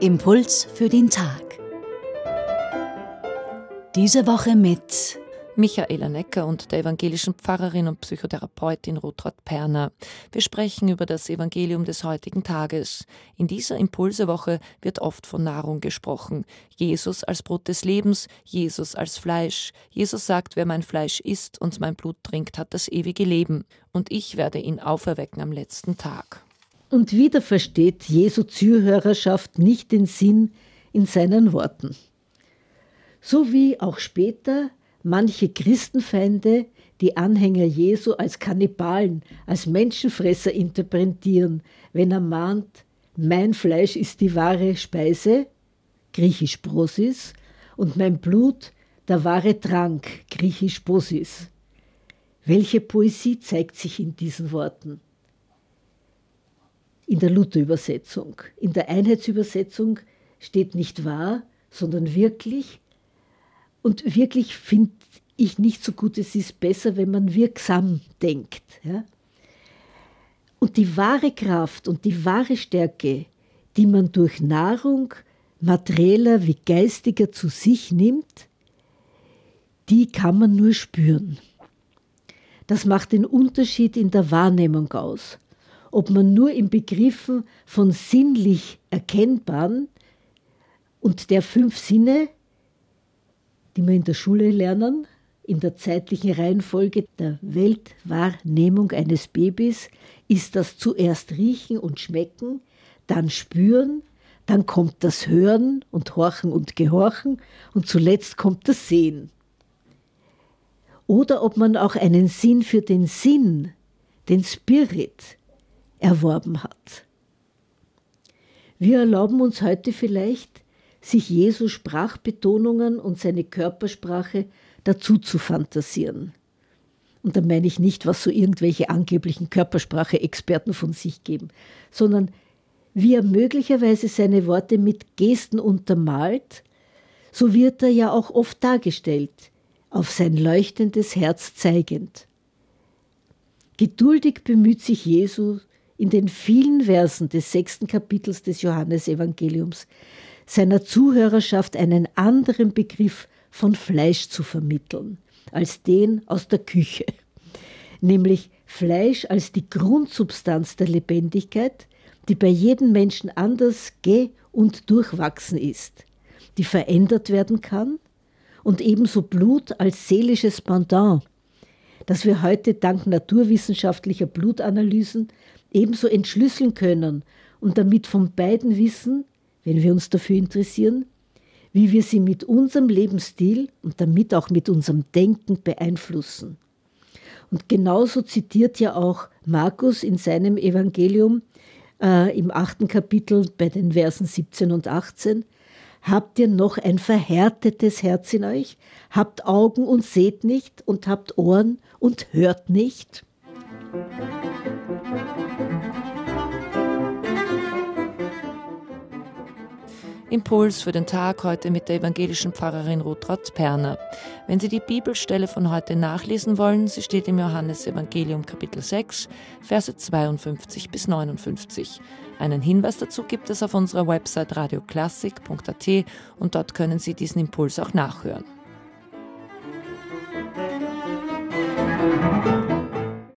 Impuls für den Tag. Diese Woche mit Michaela Necker und der evangelischen Pfarrerin und Psychotherapeutin Rutrad Perner. Wir sprechen über das Evangelium des heutigen Tages. In dieser Impulsewoche wird oft von Nahrung gesprochen. Jesus als Brot des Lebens, Jesus als Fleisch. Jesus sagt, wer mein Fleisch isst und mein Blut trinkt, hat das ewige Leben. Und ich werde ihn auferwecken am letzten Tag. Und wieder versteht Jesu Zuhörerschaft nicht den Sinn in seinen Worten. So wie auch später manche Christenfeinde die Anhänger Jesu als Kannibalen, als Menschenfresser interpretieren, wenn er mahnt, mein Fleisch ist die wahre Speise, griechisch Prosis, und mein Blut der wahre Trank, griechisch Posis. Welche Poesie zeigt sich in diesen Worten? In der Luther-Übersetzung. In der Einheitsübersetzung steht nicht wahr, sondern wirklich und wirklich finde ich nicht so gut, es ist besser, wenn man wirksam denkt. Ja? Und die wahre Kraft und die wahre Stärke, die man durch Nahrung materieller wie geistiger zu sich nimmt, die kann man nur spüren. Das macht den Unterschied in der Wahrnehmung aus. Ob man nur in Begriffen von sinnlich Erkennbaren und der fünf Sinne die wir in der Schule lernen, in der zeitlichen Reihenfolge der Weltwahrnehmung eines Babys ist das zuerst Riechen und Schmecken, dann Spüren, dann kommt das Hören und Horchen und Gehorchen und zuletzt kommt das Sehen. Oder ob man auch einen Sinn für den Sinn, den Spirit, erworben hat. Wir erlauben uns heute vielleicht sich Jesu Sprachbetonungen und seine Körpersprache dazu zu fantasieren. Und da meine ich nicht, was so irgendwelche angeblichen Körpersprache-Experten von sich geben, sondern wie er möglicherweise seine Worte mit Gesten untermalt, so wird er ja auch oft dargestellt, auf sein leuchtendes Herz zeigend. Geduldig bemüht sich Jesus in den vielen Versen des sechsten Kapitels des Johannesevangeliums, seiner Zuhörerschaft einen anderen Begriff von Fleisch zu vermitteln als den aus der Küche, nämlich Fleisch als die Grundsubstanz der Lebendigkeit, die bei jedem Menschen anders ge- und durchwachsen ist, die verändert werden kann, und ebenso Blut als seelisches Pendant, das wir heute dank naturwissenschaftlicher Blutanalysen ebenso entschlüsseln können und damit von beiden wissen, wenn wir uns dafür interessieren, wie wir sie mit unserem Lebensstil und damit auch mit unserem Denken beeinflussen. Und genauso zitiert ja auch Markus in seinem Evangelium äh, im achten Kapitel bei den Versen 17 und 18, Habt ihr noch ein verhärtetes Herz in euch? Habt Augen und seht nicht und habt Ohren und hört nicht? Impuls für den Tag heute mit der evangelischen Pfarrerin Rutraut Perner. Wenn Sie die Bibelstelle von heute nachlesen wollen, sie steht im Johannesevangelium Kapitel 6, Verse 52 bis 59. Einen Hinweis dazu gibt es auf unserer Website radioklassik.at und dort können Sie diesen Impuls auch nachhören. Musik